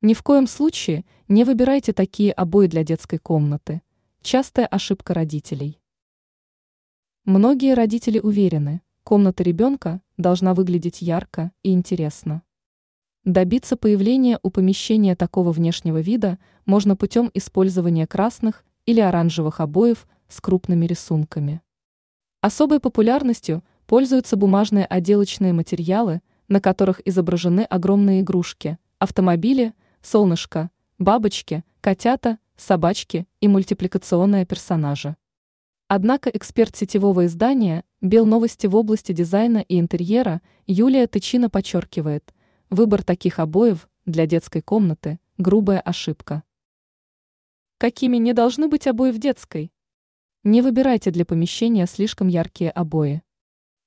Ни в коем случае не выбирайте такие обои для детской комнаты. Частая ошибка родителей. Многие родители уверены, комната ребенка должна выглядеть ярко и интересно. Добиться появления у помещения такого внешнего вида можно путем использования красных или оранжевых обоев с крупными рисунками. Особой популярностью пользуются бумажные отделочные материалы, на которых изображены огромные игрушки, автомобили, солнышко, бабочки, котята, собачки и мультипликационные персонажи. Однако эксперт сетевого издания «Бел новости» в области дизайна и интерьера Юлия Тычина подчеркивает, выбор таких обоев для детской комнаты – грубая ошибка. Какими не должны быть обои в детской? Не выбирайте для помещения слишком яркие обои.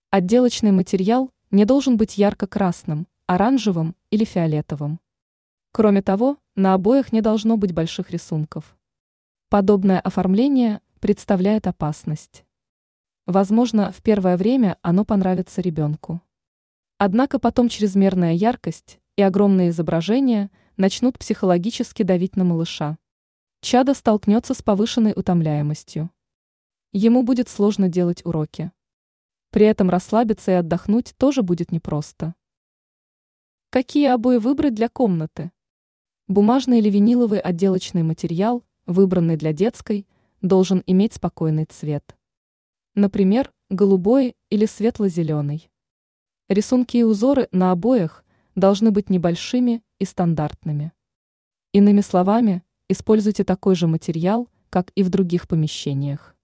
Отделочный материал не должен быть ярко-красным, оранжевым или фиолетовым. Кроме того, на обоях не должно быть больших рисунков. Подобное оформление представляет опасность. Возможно, в первое время оно понравится ребенку. Однако потом чрезмерная яркость и огромные изображения начнут психологически давить на малыша. Чадо столкнется с повышенной утомляемостью. Ему будет сложно делать уроки. При этом расслабиться и отдохнуть тоже будет непросто. Какие обои выбрать для комнаты? Бумажный или виниловый отделочный материал, выбранный для детской, должен иметь спокойный цвет. Например, голубой или светло-зеленый. Рисунки и узоры на обоях должны быть небольшими и стандартными. Иными словами, используйте такой же материал, как и в других помещениях.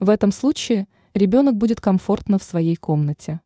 В этом случае ребенок будет комфортно в своей комнате.